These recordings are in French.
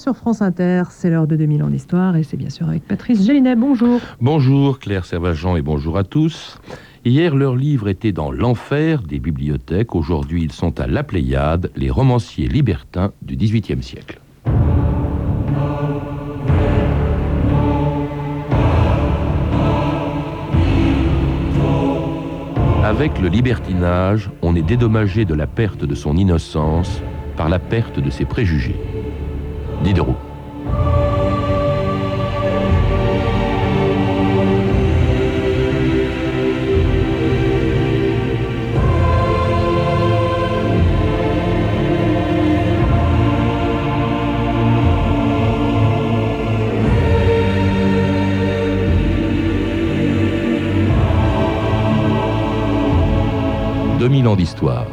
Sur France Inter, c'est l'heure de 2000 ans d'histoire et c'est bien sûr avec Patrice Gélinet. Bonjour. Bonjour Claire Servageant et bonjour à tous. Hier, leurs livres étaient dans l'enfer des bibliothèques. Aujourd'hui, ils sont à la Pléiade, les romanciers libertins du XVIIIe siècle. Avec le libertinage, on est dédommagé de la perte de son innocence par la perte de ses préjugés. Diderot. « 2000 ans d'histoire.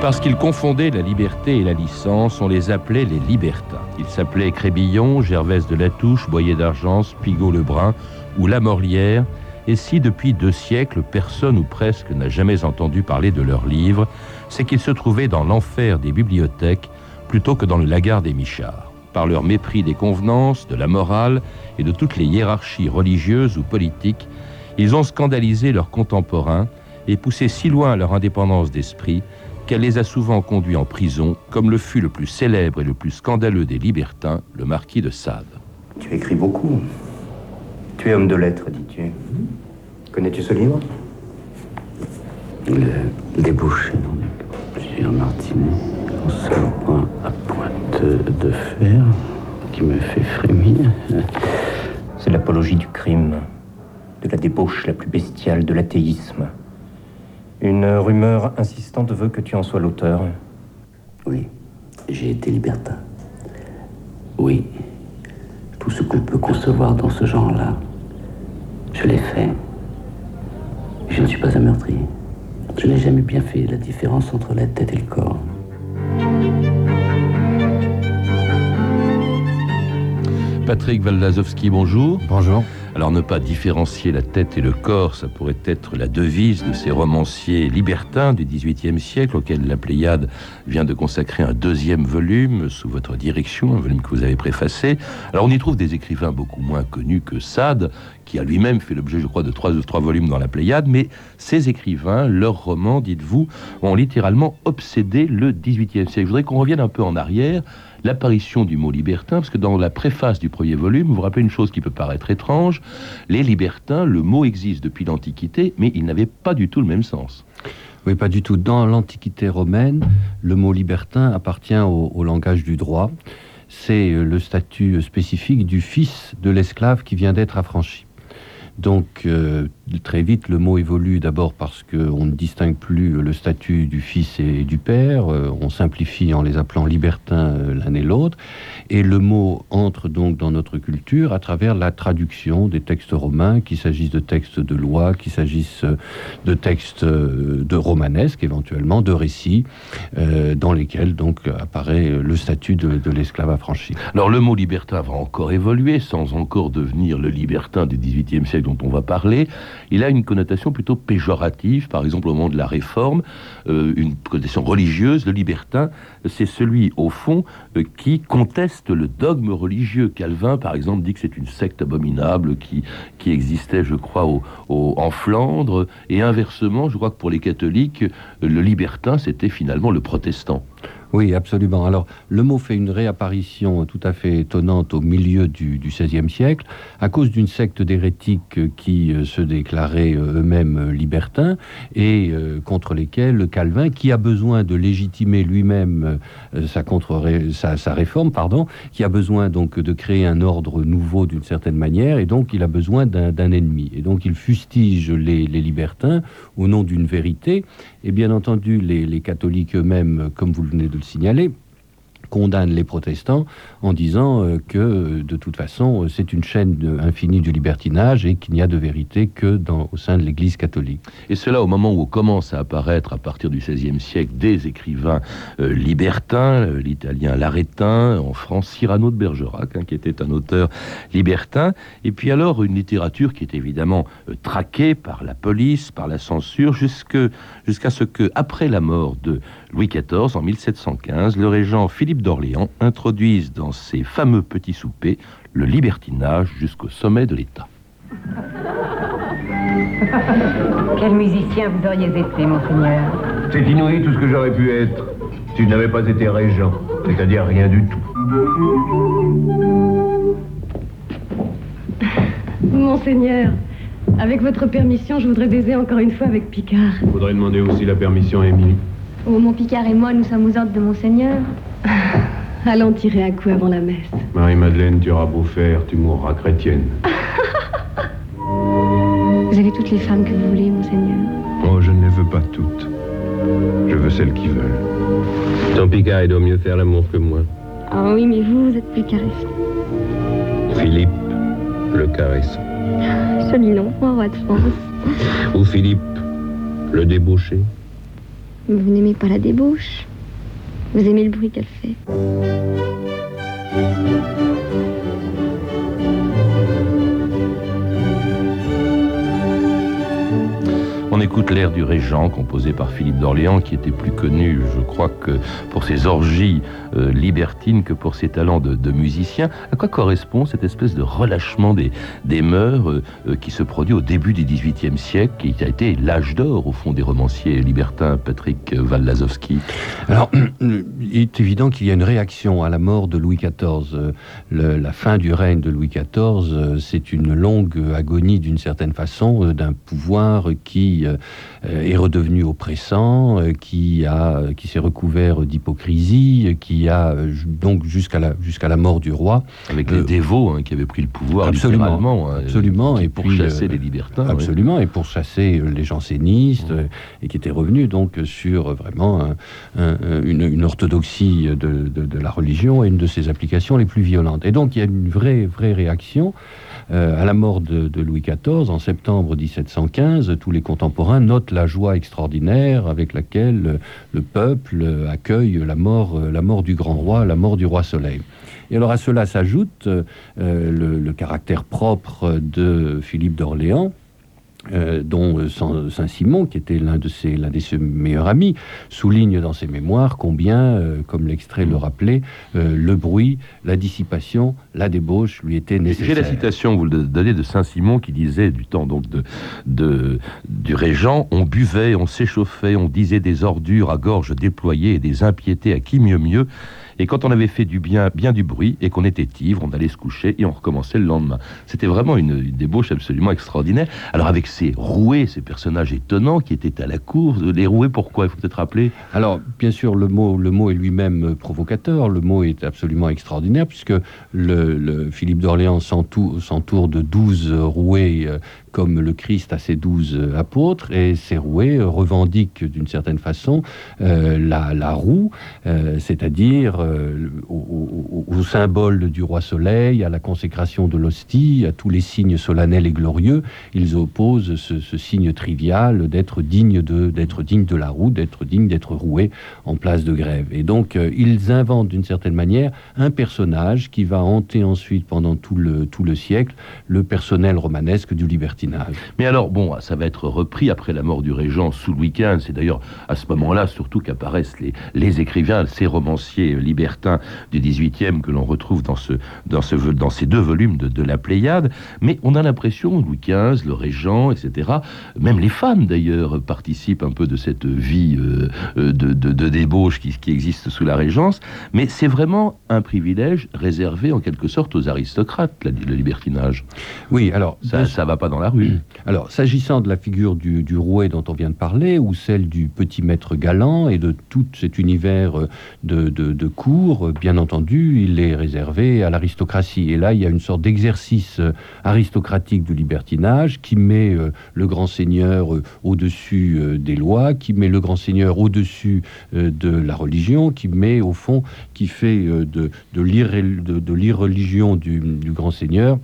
Parce qu'ils confondaient la liberté et la licence, on les appelait les libertins. Ils s'appelaient Crébillon, Gervaise de la Touche, Boyer d'Argence, Pigot Lebrun ou Lamorlière. Et si depuis deux siècles, personne ou presque n'a jamais entendu parler de leurs livres, c'est qu'ils se trouvaient dans l'enfer des bibliothèques plutôt que dans le lagarde des michards. Par leur mépris des convenances, de la morale et de toutes les hiérarchies religieuses ou politiques, ils ont scandalisé leurs contemporains et poussé si loin leur indépendance d'esprit qu'elle les a souvent conduits en prison, comme le fut le plus célèbre et le plus scandaleux des libertins, le marquis de Sade. Tu écris beaucoup. Tu es homme de lettres, dis-tu. Connais-tu ce livre? Le débouché dans plusieurs martinets, en seul point à pointe de fer, qui me fait frémir. C'est l'apologie du crime, de la débauche la plus bestiale, de l'athéisme. Une rumeur insistante veut que tu en sois l'auteur. Oui, j'ai été libertin. Oui, tout ce qu'on peut concevoir dans ce genre-là, je l'ai fait. Je ne suis pas un meurtrier. Je n'ai jamais bien fait la différence entre la tête et le corps. Patrick Waldazowski, bonjour. Bonjour. Alors ne pas différencier la tête et le corps, ça pourrait être la devise de ces romanciers libertins du XVIIIe siècle auxquels la Pléiade vient de consacrer un deuxième volume sous votre direction, un volume que vous avez préfacé. Alors on y trouve des écrivains beaucoup moins connus que Sade, qui a lui-même fait l'objet, je crois, de trois, trois volumes dans la Pléiade, mais ces écrivains, leurs romans, dites-vous, ont littéralement obsédé le XVIIIe siècle. Je voudrais qu'on revienne un peu en arrière l'apparition du mot libertin, parce que dans la préface du premier volume, vous vous rappelez une chose qui peut paraître étrange, les libertins, le mot existe depuis l'Antiquité, mais il n'avait pas du tout le même sens. Oui, pas du tout. Dans l'Antiquité romaine, le mot libertin appartient au, au langage du droit. C'est le statut spécifique du fils de l'esclave qui vient d'être affranchi. Donc, euh, très vite, le mot évolue d'abord parce qu'on ne distingue plus le statut du fils et du père, euh, on simplifie en les appelant libertins euh, l'un et l'autre, et le mot entre donc dans notre culture à travers la traduction des textes romains, qu'il s'agisse de textes de loi, qu'il s'agisse de textes de romanesques éventuellement, de récits, dans lesquels donc apparaît le statut de, de l'esclave affranchi. Alors, le mot libertin va encore évoluer sans encore devenir le libertin du XVIIIe siècle dont on va parler, il a une connotation plutôt péjorative, par exemple au moment de la Réforme, euh, une connotation religieuse. Le libertin, c'est celui, au fond, euh, qui conteste le dogme religieux. Calvin, par exemple, dit que c'est une secte abominable qui, existait, je crois, en Flandre, et inversement, je crois que pour les catholiques, le libertin, c'était finalement le protestant. Oui, absolument. Alors, le mot fait une réapparition tout à fait étonnante au milieu du, XVIe siècle, à cause d'une secte d'hérétiques qui euh, se déclaraient euh, eux-mêmes libertins et euh, contre lesquels Calvin, qui a besoin de légitimer lui-même sa, contre sa, réforme, pardon, qui a besoin donc de créer un ordre nouveau d'une certaine manière, et donc il a besoin d'un ennemi. Et donc il fustige les, libertins au nom d'une vérité, et bien entendu les, les catholiques eux-mêmes, comme vous venez de le signaler, condamne les protestants en disant que de toute façon c'est une chaîne infinie du libertinage et qu'il n'y a de vérité que dans, au sein de l'Église catholique. Et cela au moment où commence à apparaître à partir du XVIe siècle des écrivains libertins, l'italien Laretin, en France Cyrano de Bergerac, hein, qui était un auteur libertin, et puis alors une littérature qui est évidemment traquée par la police, par la censure, jusqu'à ce que, après la mort de Louis XIV en 1715, le régent Philippe d'Orléans introduise dans ses fameux petits soupers le libertinage jusqu'au sommet de l'État. Quel musicien vous auriez été, monseigneur C'est inouï tout ce que j'aurais pu être si je n'avais pas été régent, c'est-à-dire rien du tout. Monseigneur, avec votre permission, je voudrais baiser encore une fois avec Picard. Faudrait demander aussi la permission à Émilie. Oh, mon Picard et moi, nous sommes aux ordres de Monseigneur. Allons tirer un coup avant la messe. Marie-Madeleine, tu auras beau faire, tu mourras chrétienne. vous avez toutes les femmes que vous voulez, Monseigneur. Oh, je ne les veux pas toutes. Je veux celles qui veulent. Ton Picard, il doit mieux faire l'amour que moi. Ah oui, mais vous, vous êtes plus caressant. Philippe, le caressant. Joli nom, un roi de France. Ou Philippe, le débauché. Vous n'aimez pas la débauche. Vous aimez le bruit qu'elle fait. On écoute l'air du Régent, composé par Philippe d'Orléans, qui était plus connu, je crois, que pour ses orgies euh, libertines que pour ses talents de, musicien. À quoi correspond cette espèce de relâchement des, des mœurs euh, euh, qui se produit au début du XVIIIe siècle, qui a été l'âge d'or, au fond, des romanciers libertins, Patrick Wallazowski Alors, il est évident qu'il y a une réaction à la mort de Louis XIV. la fin du règne de Louis XIV, c'est une longue agonie, d'une certaine façon, d'un pouvoir qui est redevenu oppressant, euh, qui, a, qui s'est recouvert d'hypocrisie, qui a donc jusqu'à la, jusqu'à la mort du roi. Avec les euh, dévots hein, qui avaient pris le pouvoir absolument, hein, absolument, et pour chasser les libertins. Absolument, et pour chasser les jansénistes, et qui étaient revenus donc sur vraiment une, orthodoxie de, de, la religion et une de ses applications les plus violentes. Et donc il y a une vraie, vraie réaction. à la mort de, de, Louis XIV en septembre 1715, tous les contemporains note la joie extraordinaire avec laquelle le peuple accueille la mort, la mort du grand roi, la mort du roi Soleil. Et alors à cela s'ajoute euh, le, caractère propre de Philippe d'Orléans, euh, dont euh, Saint-Simon, qui était l'un de ses, l'un de ses meilleurs amis, souligne dans ses mémoires combien, euh, comme l'extrait le rappelait, le bruit, la dissipation, la débauche lui étaient nécessaires. J'ai la citation, vous le donnez, de Saint-Simon qui disait, du temps donc de, de, du régent, on buvait, on s'échauffait, on disait des ordures à gorge déployée et des impiétés à qui mieux mieux. Et quand on avait fait du bien, bien du bruit et qu'on était ivre, on allait se coucher et on recommençait le lendemain. C'était vraiment une, débauche absolument extraordinaire. Alors avec ces roués, ces personnages étonnants qui étaient à la cour, les roués, pourquoi Il faut peut-être rappeler? Alors bien sûr, le mot, le mot est lui-même provocateur. Le mot est absolument extraordinaire puisque le, Philippe d'Orléans s'entoure de douze roués euh, comme le Christ a ses douze apôtres, et ces roués revendiquent d'une certaine façon euh, la, roue, euh, c'est-à-dire euh, au, symbole du roi soleil, à la consécration de l'hostie, à tous les signes solennels et glorieux, ils opposent ce, signe trivial d'être digne de, digne de la roue, d'être digne d'être roué en place de grève. Et donc ils inventent d'une certaine manière un personnage qui va hanter ensuite pendant tout le, tout le siècle le personnel romanesque du liberté. Mais alors, bon, ça va être repris après la mort du régent sous Louis XV. C'est d'ailleurs à ce moment-là surtout qu'apparaissent les, les, écrivains, ces romanciers libertins du XVIIIe que l'on retrouve dans, ce, dans, ce, dans ces deux volumes de, la Pléiade. Mais on a l'impression, Louis XV, le régent, etc., même les femmes d'ailleurs participent un peu de cette vie euh, euh, de, de, débauche qui, qui existe sous la Régence. Mais c'est vraiment un privilège réservé en quelque sorte aux aristocrates, le libertinage. Oui, alors... Ça ne va pas dans la rue. Alors, s'agissant de la figure du, rouet dont on vient de parler, ou celle du petit maître galant et de tout cet univers euh, de, de, discours, bien entendu, il est réservé à l'aristocratie. Et là, il y a une sorte d'exercice aristocratique du libertinage qui met le grand seigneur au-dessus des lois, qui met le grand seigneur au-dessus de la religion, qui met au fond, qui fait de, de l'irreligion du, du grand seigneur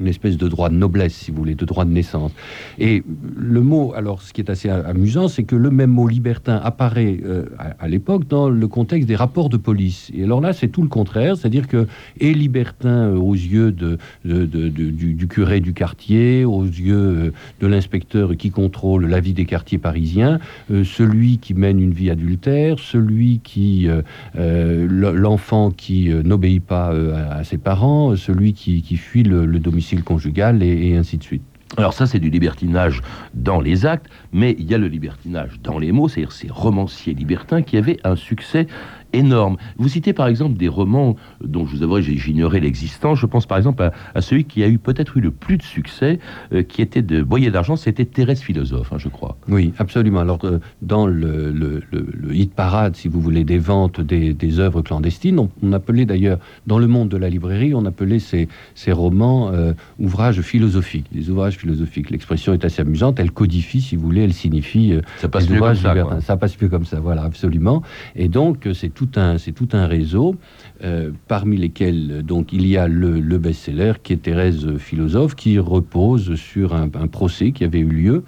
une espèce de droit de noblesse, si vous voulez, de droit de naissance. Et le mot, alors ce qui est assez amusant, c'est que le même mot libertin apparaît euh, à, l'époque dans le contexte des rapports de police. Et alors là, c'est tout le contraire, c'est-à-dire que est libertin euh, aux yeux de, du, curé du quartier, aux yeux euh, de l'inspecteur qui contrôle la vie des quartiers parisiens, celui qui mène une vie adultère, celui qui l'enfant qui n'obéit pas à, ses parents, celui qui, fuit le domicile conjugal et, ainsi de suite. Alors ça, c'est du libertinage dans les actes, mais il y a le libertinage dans les mots, c'est-à-dire ces romanciers libertins qui avaient un succès énorme. Vous citez par exemple des romans dont je vous avouerai j'ignorais l'existence. Je pense par exemple à, celui qui a eu peut-être eu le plus de succès, euh, qui était de Boyer d'argent, c'était Thérèse philosophe, hein, je crois. Oui, absolument. Alors euh, dans le, le, hit parade, si vous voulez, des ventes des, des œuvres clandestines, on, appelait d'ailleurs dans le monde de la librairie, on appelait ces, ces romans euh, ouvrages philosophiques, des ouvrages philosophiques. L'expression est assez amusante. Elle codifie, si vous voulez, elle signifie ça passe mieux comme ça. Ça passe plus comme ça. Voilà, absolument. Et donc c'est c'est tout un réseau, euh, parmi lesquels donc il y a le, best-seller qui est Thérèse Philosophe, qui repose sur un, procès qui avait eu lieu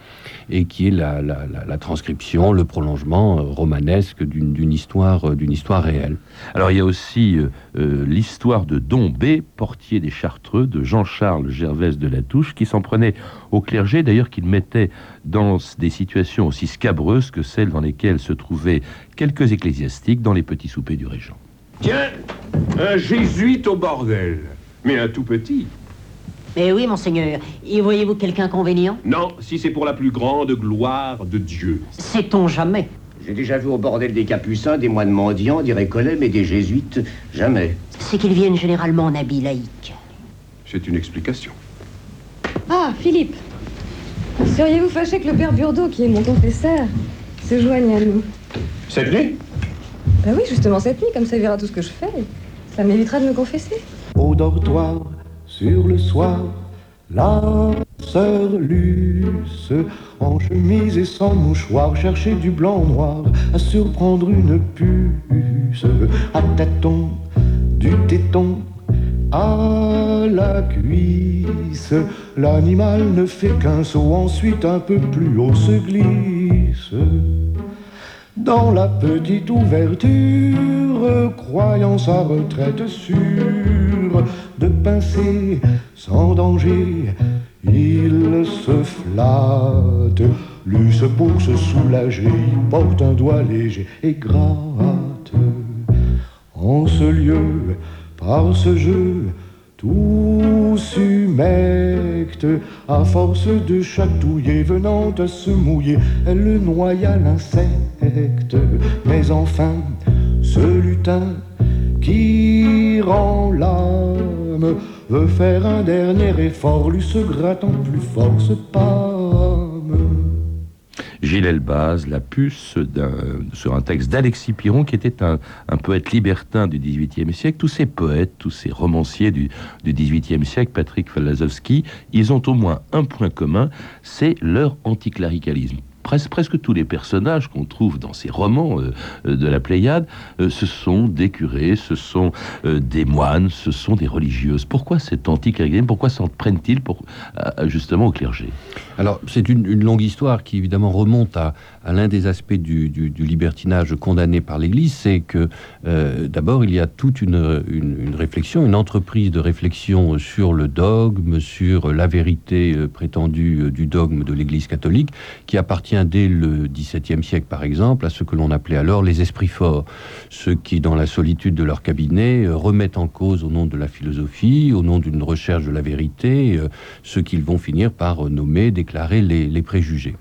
et qui est la, transcription, le prolongement euh, romanesque d'une histoire, euh, d'une histoire réelle. Alors il y a aussi l'histoire de Don B, portier des Chartreux, de Jean-Charles Gervais de la Touche, qui s'en prenait au clergé, d'ailleurs qu'il mettait dans des situations aussi scabreuses que celles dans lesquelles se trouvaient quelques ecclésiastiques dans les petits soupers du régent. Tiens, un jésuite au bordel, mais un tout petit. Mais oui, monseigneur. Y voyez-vous quelque inconvénient Non, si c'est pour la plus grande gloire de Dieu. Sait-on jamais? J'ai déjà vu au bordel des capucins des moines mendiants, des récollets, mais des jésuites, jamais. C'est qu'ils viennent généralement en habit laïque. C'est une explication. Ah, Philippe Seriez-vous fâché que le père Burdeau, qui est mon confesseur, se joigne à nous? Cette nuit? Ben oui, justement cette nuit, comme ça il verra tout ce que je fais. Ça m'évitera de me confesser. Au dortoir, sur le soir, la sœur Luce, en chemise et sans mouchoir, cherchait du blanc-noir à surprendre une puce, à tâtons, du téton à la cuisse. L'animal ne fait qu'un saut, ensuite un peu plus haut se glisse. Dans la petite ouverture, croyant sa retraite sûre, de pincer sans danger, il se flatte. Luce pour se soulager, il porte un doigt léger et gratte. En ce lieu, par ce jeu tout s'humecte, à force de chatouiller, venant à se mouiller, elle noya l'insecte. Mais enfin, ce lutin qui rend l'âme veut faire un dernier effort, lui se grattant plus fort ce pas. Gilles Elbaz, La puce, sur un texte d'Alexis Piron, qui était un, poète libertin du XVIIIe siècle. Tous ces poètes, tous ces romanciers du, XVIIIe siècle, Patrick Falazowski, ils ont au moins un point commun, c'est leur anticléricalisme presque, tous les personnages qu'on trouve dans ces romans euh, euh, de la Pléiade, euh, ce sont des curés, ce sont des moines, ce sont des religieuses. Pourquoi cet anticléricalisme Pourquoi s'en prennent-ils pour, justement au clergé? Alors, c'est une, longue histoire qui évidemment remonte à, l'un des aspects du, libertinage condamné par l'Église, c'est que d'abord, il y a toute une, réflexion, une entreprise de réflexion sur le dogme, sur la vérité prétendue du dogme de l'Église catholique, qui appartient dès le XVIIe siècle, par exemple, à ce que l'on appelait alors les esprits forts, ceux qui, dans la solitude de leur cabinet, euh, remettent en cause, au nom de la philosophie, au nom d'une recherche de la vérité, euh, ce qu'ils vont finir par nommer, déclarer les préjugés.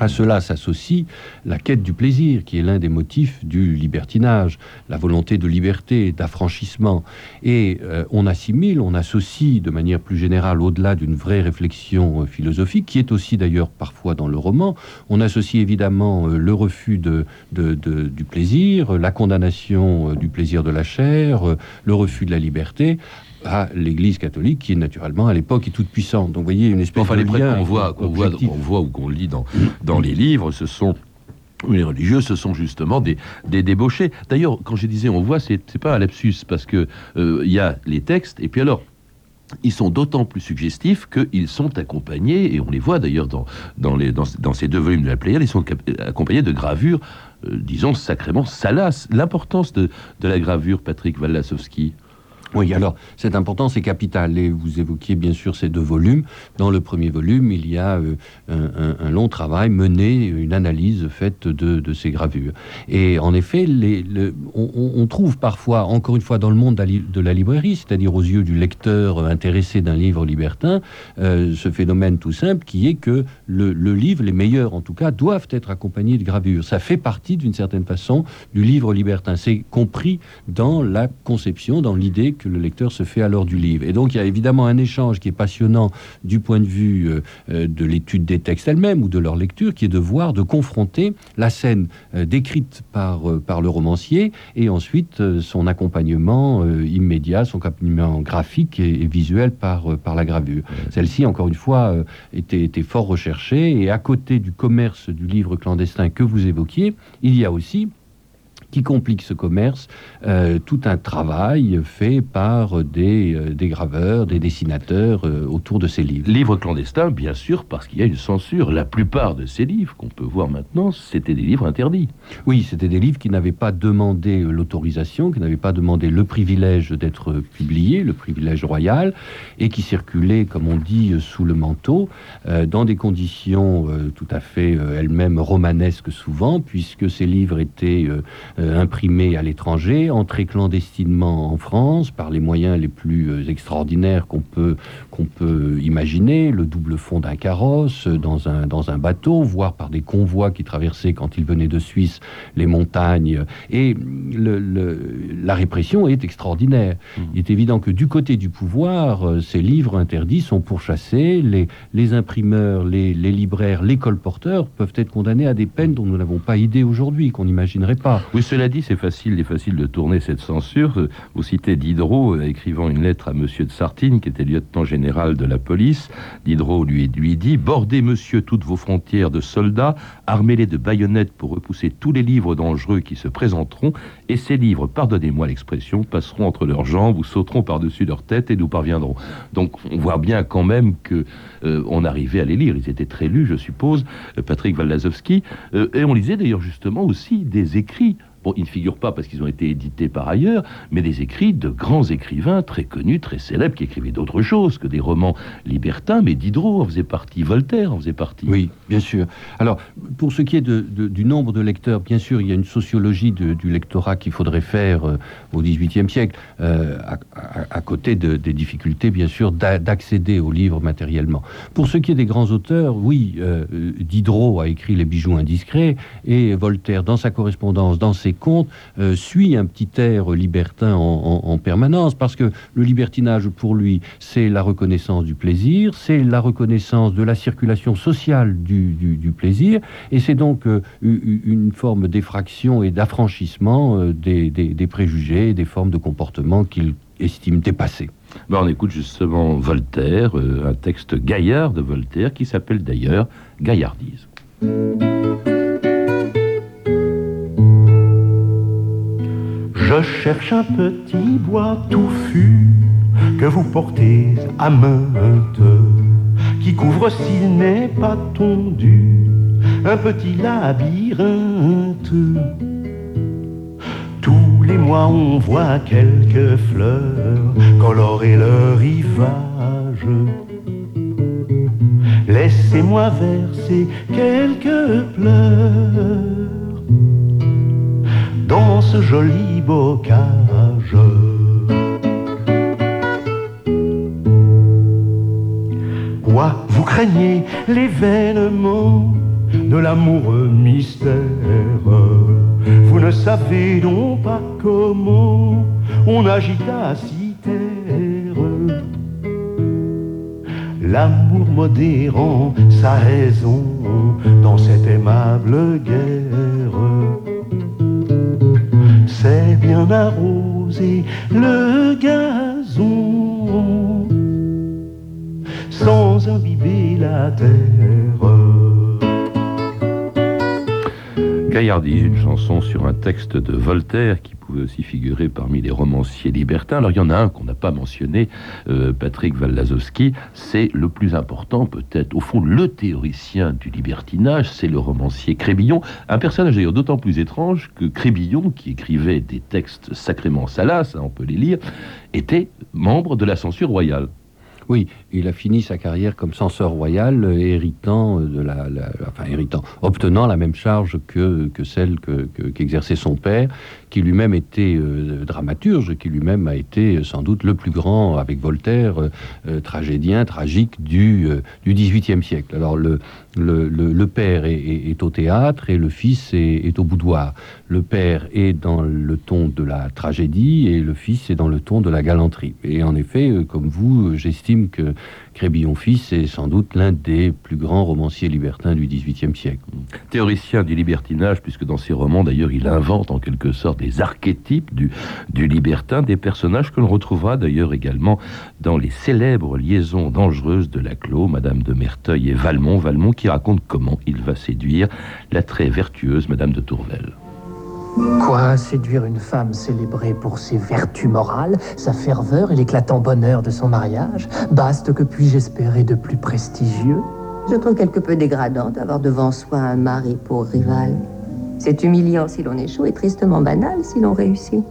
À cela s'associe la quête du plaisir, qui est l'un des motifs du libertinage, la volonté de liberté, d'affranchissement. Et euh, on assimile, on associe de manière plus générale, au-delà d'une vraie réflexion euh, philosophique, qui est aussi d'ailleurs parfois dans le roman, on associe évidemment euh, le refus de, du plaisir, la condamnation du plaisir de la chair, le refus de la liberté, à l'Église catholique, qui naturellement à l'époque est toute puissante. Donc vous voyez une espèce enfin, de les lien qu'on voit, qu'on voit, ou qu'on lit dans, dans les livres, ce sont les religieux, ce sont justement des, des débauchés. D'ailleurs, quand je disais on voit, c'est pas un lapsus, parce que euh, il y a les textes, et puis alors, ils sont d'autant plus suggestifs qu'ils sont accompagnés, et on les voit d'ailleurs dans, dans, les, dans, dans, ces deux volumes de la Pléiade, ils sont accompagnés de gravures, euh, disons, sacrément salaces. L'importance de, de la gravure, Patrick Walasowski oui, alors cette importance est capitale. Et vous évoquiez bien sûr ces deux volumes. Dans le premier volume, il y a euh, un, long travail mené, une analyse faite de, ces gravures. Et en effet, on, trouve parfois, encore une fois, dans le monde de la librairie, c'est-à-dire aux yeux du lecteur intéressé d'un livre libertin, euh, ce phénomène tout simple qui est que le, le, livre, les meilleurs en tout cas, doivent être accompagnés de gravures. Ça fait partie d'une certaine façon du livre libertin. C'est compris dans la conception, dans l'idée que le lecteur se fait alors du livre. Et donc il y a évidemment un échange qui est passionnant du point de vue euh, euh, de l'étude des textes elles-mêmes ou de leur lecture, qui est de voir, de confronter la scène euh, décrite par, par le romancier et ensuite son accompagnement immédiat, son accompagnement graphique et, visuel par, par la gravure. Celle-ci, encore une fois, était, était fort recherchée et à côté du commerce du livre clandestin que vous évoquiez, il y a aussi qui complique ce commerce, euh, tout un travail fait par des, euh, des graveurs, des dessinateurs euh, autour de ces livres. Livres clandestins, bien sûr, parce qu'il y a une censure. La plupart de ces livres qu'on peut voir maintenant, c'était des livres interdits. Oui, c'était des livres qui n'avaient pas demandé l'autorisation, qui n'avaient pas demandé le privilège d'être publiés, le privilège royal, et qui circulaient, comme on dit, sous le manteau, dans des conditions tout à fait elles-mêmes romanesques souvent, puisque ces livres étaient imprimés à l'étranger, entrés clandestinement en France par les moyens les plus euh, extraordinaires qu'on peut, qu'on peut imaginer, le double fond d'un carrosse dans un, dans un bateau, voire par des convois qui traversaient quand ils venaient de Suisse les montagnes. Et le, la répression est extraordinaire. Mmh. Il est évident que du côté du pouvoir, euh, ces livres interdits sont pourchassés, les, les imprimeurs, les, les libraires, les colporteurs peuvent être condamnés à des peines dont nous n'avons pas idée aujourd'hui, qu'on n'imaginerait pas. Oui, cela dit, c'est facile, il facile de tourner cette censure. Vous citez Diderot euh, écrivant une lettre à Monsieur de Sartine, qui était lieutenant général de la police. Diderot lui, dit Bordez, monsieur, toutes vos frontières de soldats, armez-les de baïonnettes pour repousser tous les livres dangereux qui se présenteront, et ces livres, pardonnez-moi l'expression, passeront entre leurs jambes ou sauteront par-dessus leur tête et nous parviendrons. Donc, on voit bien quand même que euh, on arrivait à les lire. Ils étaient très lus, je suppose, euh, Patrick Waldazowski. et on lisait d'ailleurs justement aussi des écrits Bon, ils ne figurent pas parce qu'ils ont été édités par ailleurs, mais des écrits de grands écrivains très connus, très célèbres, qui écrivaient d'autres choses que des romans libertins, mais Diderot en faisait partie, Voltaire en faisait partie. Oui, bien sûr. Alors, pour ce qui est du nombre de lecteurs, bien sûr, il y a une sociologie du lectorat qu'il faudrait faire euh, au XVIIIe siècle, euh, à, côté des difficultés, bien sûr, d'accéder aux livres matériellement. Pour ce qui est des grands auteurs, oui, euh, Diderot a écrit Les bijoux indiscrets, et Voltaire, dans sa correspondance, dans ses comptes, euh, suit un petit air libertin en, permanence, parce que le libertinage, pour lui, c'est la reconnaissance du plaisir, c'est la reconnaissance de la circulation sociale du, plaisir, et c'est donc euh, une forme d'effraction et d'affranchissement euh, des, des, préjugés, des formes de comportement qu'il estime dépassées. Ben, on écoute justement Voltaire, un texte gaillard de Voltaire qui s'appelle d'ailleurs Gaillardise. Je cherche un petit bois touffu que vous portez à maintes, qui couvre s'il n'est pas tondu un petit labyrinthe. Tous les mois on voit quelques fleurs colorer le rivage. Laissez-moi verser quelques pleurs ce joli bocage. Quoi, vous craignez l'événement de l'amour mystère? Vous ne savez donc pas comment on agita si terre. L'amour modérant sa raison dans cette aimable guerre. Arroser le gazon sans imbiber la terre. Gaillardi, une chanson sur un texte de Voltaire qui pouvait aussi figurer parmi les romanciers libertins. Alors il y en a un qu'on n'a pas mentionné, euh, Patrick Waldazowski, c'est le plus important peut-être, au fond le théoricien du libertinage, c'est le romancier Crébillon, un personnage d'ailleurs d'autant plus étrange que Crébillon, qui écrivait des textes sacrément salaces, hein, on peut les lire, était membre de la censure royale. Oui, il a fini sa carrière comme censeur royal, euh, héritant de la, enfin héritant, obtenant la même charge que, que celle qu'exerçait son père, qui lui-même était euh, dramaturge, qui lui-même a été euh, sans doute le plus grand, avec Voltaire, tragédien, tragique du, du XVIIIe siècle. Alors le, le, le, père est, au théâtre et le fils est, est, au boudoir. Le père est dans le ton de la tragédie et le fils est dans le ton de la galanterie. Et en effet, comme vous, j'estime que Crébillon fils est sans doute l'un des plus grands romanciers libertins du XVIIIe siècle. Théoricien du libertinage, puisque dans ses romans, d'ailleurs, il invente en quelque sorte des archétypes du, du libertin, des personnages que l'on retrouvera d'ailleurs également dans les célèbres liaisons dangereuses de Laclos, Madame de Merteuil et Valmont, Valmont qui raconte comment il va séduire la très vertueuse Madame de Tourvel. Quoi Séduire une femme célébrée pour ses vertus morales, sa ferveur et l'éclatant bonheur de son mariage? Baste que puis-je espérer de plus prestigieux? Je trouve quelque peu dégradant d'avoir devant soi un mari pour rival. C'est humiliant si l'on échoue et tristement banal si l'on réussit.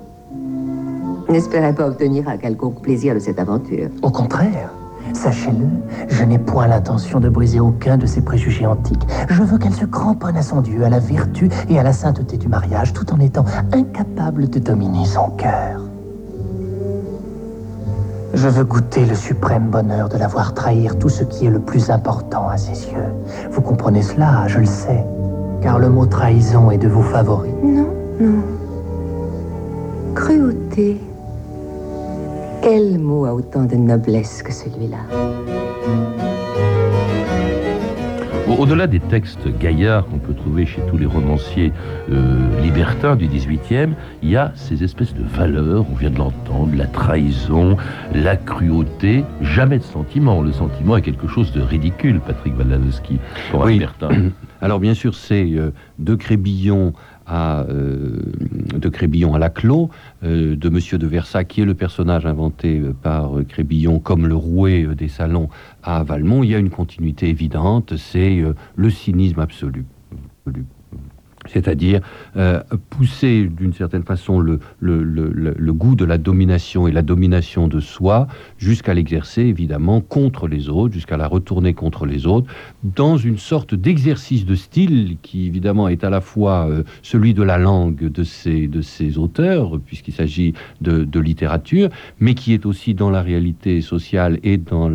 N'espérez pas obtenir un quelconque plaisir de cette aventure. Au contraire, Sachez-le, je n'ai point l'intention de briser aucun de ses préjugés antiques. Je veux qu'elle se cramponne à son Dieu, à la vertu et à la sainteté du mariage, tout en étant incapable de dominer son cœur. Je veux goûter le suprême bonheur de la voir trahir tout ce qui est le plus important à ses yeux. Vous comprenez cela, je le sais, car le mot trahison est de vos favoris. Non, non. Cruauté quel mot a autant de noblesse que celui-là Au-delà des textes gaillards qu'on peut trouver chez tous les romanciers euh, libertins du XVIIIe, il y a ces espèces de valeurs, on vient de l'entendre, la trahison, la cruauté, jamais de sentiment. Le sentiment est quelque chose de ridicule, Patrick Waladowski, pour un libertin. Alors bien sûr, c'est euh, de Crébillon euh, de Crébillon à Laclos, euh, de Monsieur de Versailles, qui est le personnage inventé euh, par Crébillon comme le rouet des salons à Valmont, il y a une continuité évidente, c'est le cynisme absolu c'est-à-dire euh, pousser d'une certaine façon le, goût de la domination et la domination de soi jusqu'à l'exercer évidemment contre les autres, jusqu'à la retourner contre les autres, dans une sorte d'exercice de style qui évidemment est à la fois euh, celui de la langue de ces, auteurs, puisqu'il s'agit de, littérature, mais qui est aussi dans la réalité sociale et dans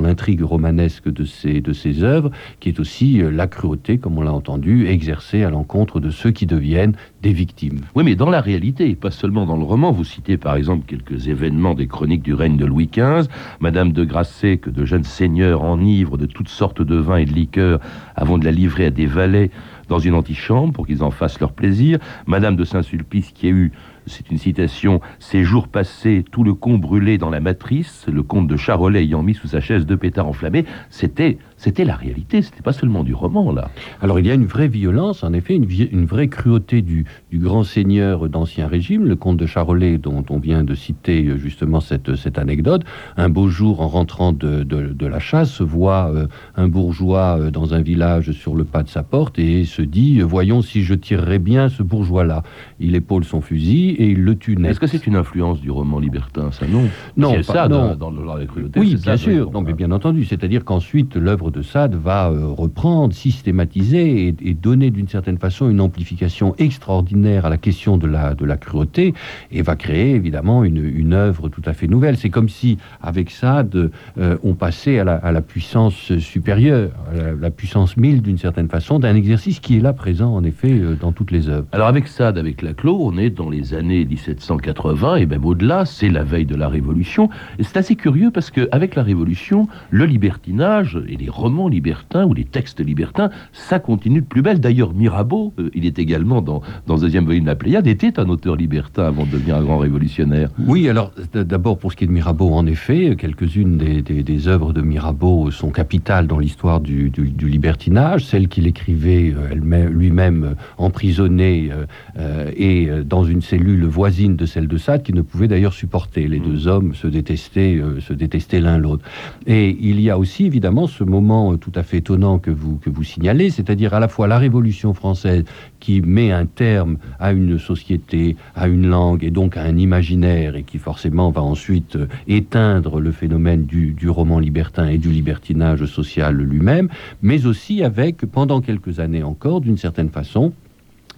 l'intrigue romanesque de ces, de ces œuvres, qui est aussi euh, la cruauté, comme on l'a entendu, exercée à l'encontre contre de ceux qui deviennent des victimes. Oui, mais dans la réalité, pas seulement dans le roman. Vous citez par exemple quelques événements des chroniques du règne de Louis XV. Madame de Grasset, que de jeunes seigneurs enivrent de toutes sortes de vins et de liqueurs avant de la livrer à des valets dans une antichambre pour qu'ils en fassent leur plaisir. Madame de Saint-Sulpice, qui a eu c'est une citation, ces jours passés, tout le con brûlé dans la matrice, le comte de Charolais ayant mis sous sa chaise deux pétards enflammés, c'était c'était la réalité, c'était pas seulement du roman, là. Alors il y a une vraie violence, en effet, une, vraie cruauté du, grand seigneur d'Ancien Régime, le comte de Charolais, dont on vient de citer euh, justement cette, cette anecdote. Un beau jour, en rentrant de, de, la chasse, voit euh, un bourgeois euh, dans un village sur le pas de sa porte et se dit Voyons si je tirerais bien ce bourgeois-là. Il épaule son fusil et il le tue net. Est-ce que c'est une influence du roman libertin, ça non? Non, C'est pas- ça non. dans, dans dans la cruauté. Oui, c'est bien ça, sûr, non, mais bien entendu. C'est-à-dire qu'ensuite, l'œuvre de Sade va euh, reprendre, systématiser et, et donner d'une certaine façon une amplification extraordinaire à la question de la, de la cruauté et va créer évidemment une, une œuvre tout à fait nouvelle. C'est comme si, avec Sade, euh, on passait à la, à la puissance supérieure, à la, la puissance 1000 d'une certaine façon, d'un exercice qui est là présent en effet euh, dans toutes les œuvres. Alors avec Sade, avec Laclos, on est dans les années 1780 et même au-delà, c'est la veille de la Révolution. C'est assez curieux parce qu'avec la Révolution, le libertinage et les romans libertins ou les textes libertins, ça continue de plus belle. D'ailleurs, Mirabeau, euh, il est également dans, dans deuxième volume de la Pléiade, était un auteur libertin avant de devenir un grand révolutionnaire. Oui, alors d'abord pour ce qui est de Mirabeau, en effet, quelques-unes des, des- des œuvres de Mirabeau sont capitales dans l'histoire du, du- du libertinage. Celle qu'il écrivait euh, lui-même euh, emprisonné euh, euh, et dans une cellule voisine de celle de Sade, qui ne pouvait d'ailleurs supporter. Les deux hommes se détestaient, euh, se détestaient l'un l'autre. Et il y a aussi évidemment ce moment euh, tout à fait étonnant que vous, que vous signalez, c'est-à-dire à la fois la Révolution française qui met un terme à une société, à une langue et donc à un imaginaire et qui forcément va ensuite euh, éteindre le phénomène du, du roman libertin et du libertinage social lui-même, mais aussi avec, pendant quelques années encore, d'une certaine façon,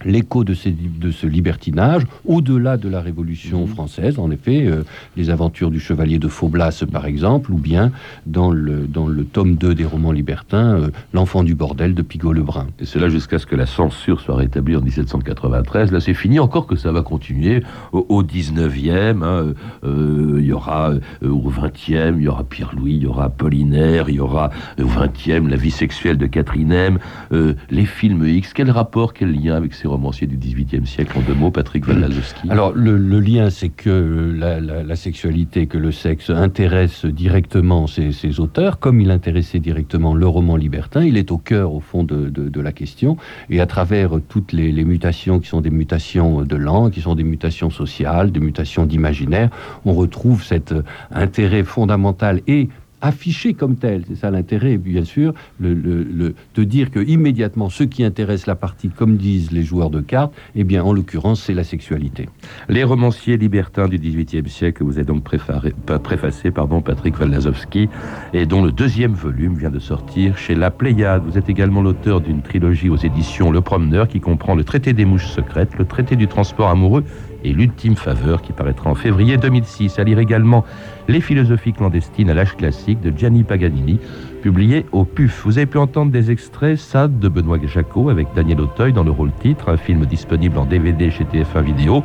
l'écho de, de ce libertinage au-delà de la Révolution française, en effet, euh, les aventures du chevalier de Faublas, par exemple, ou bien dans le, dans le tome 2 des romans libertins, euh, L'enfant du bordel de Pigault-Lebrun. Et cela jusqu'à ce que la censure soit rétablie en 1793. Là, c'est fini, encore que ça va continuer au, au 19e. hein, euh, il y aura au 20e, il y aura Pierre-Louis, il y aura Apollinaire, il y aura au 20e la vie sexuelle de Catherine M, les films X. Quel rapport, quel lien avec ces romanciers du 18e siècle En deux mots, Patrick Waldazowski. Alors, le, le lien, c'est que la, la- la sexualité, que le sexe intéresse directement ces, ces auteurs, comme il intéressait directement le roman libertin. Il est au cœur, au fond, de, de- de la question. Et à travers toutes les, les mutations qui sont des mutations de langue, qui sont des mutations sociales, des mutations d'imaginaire, on retrouve cet intérêt fondamental et affiché comme tel, c'est ça l'intérêt, bien sûr, le, de dire que immédiatement ce qui intéresse la partie, comme disent les joueurs de cartes, eh bien en l'occurrence c'est la sexualité. Les romanciers libertins du XVIIIe siècle, vous avez donc préfaré- préfacé, pardon, Patrick Waldazowski, et dont le deuxième volume vient de sortir chez La Pléiade. Vous êtes également l'auteur d'une trilogie aux éditions Le Promeneur qui comprend le traité des mouches secrètes, le traité du transport amoureux et l'ultime faveur qui paraîtra en février 2006. À lire également Les philosophies clandestines à l'âge classique de Gianni Paganini, publié au PUF. Vous avez pu entendre des extraits Sade de Benoît Jacot avec Daniel Auteuil dans le rôle titre, un film disponible en DVD chez TF1 Vidéo.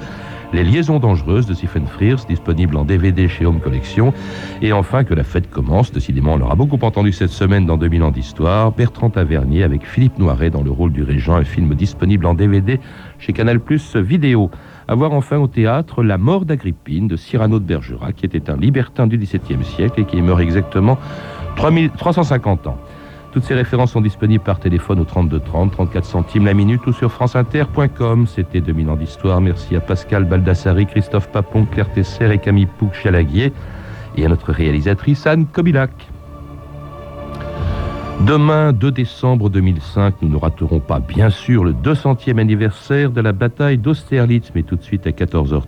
Les liaisons dangereuses de Stephen Frears, disponible en DVD chez Home Collection. Et enfin, que la fête commence. Décidément, on l'aura beaucoup entendu cette semaine dans 2000 ans d'histoire. Bertrand Tavernier avec Philippe Noiret dans le rôle du régent, un film disponible en DVD chez Canal Plus Vidéo. À voir enfin au théâtre La mort d'Agrippine de Cyrano de Bergerac, qui était un libertin du XVIIe siècle et qui meurt exactement 3000 350 ans. Toutes ces références sont disponibles par téléphone au 32 30, 34 centimes la minute ou sur franceinter.com. C'était 2000 ans d'histoire. Merci à Pascal Baldassari, Christophe Papon, Claire Tesser et Camille Pouc-Chalaguier et à notre réalisatrice Anne Kobilac. Demain, 2 décembre 2005, nous ne raterons pas, bien sûr, le 200e anniversaire de la bataille d'Austerlitz, mais tout de suite à 14h30.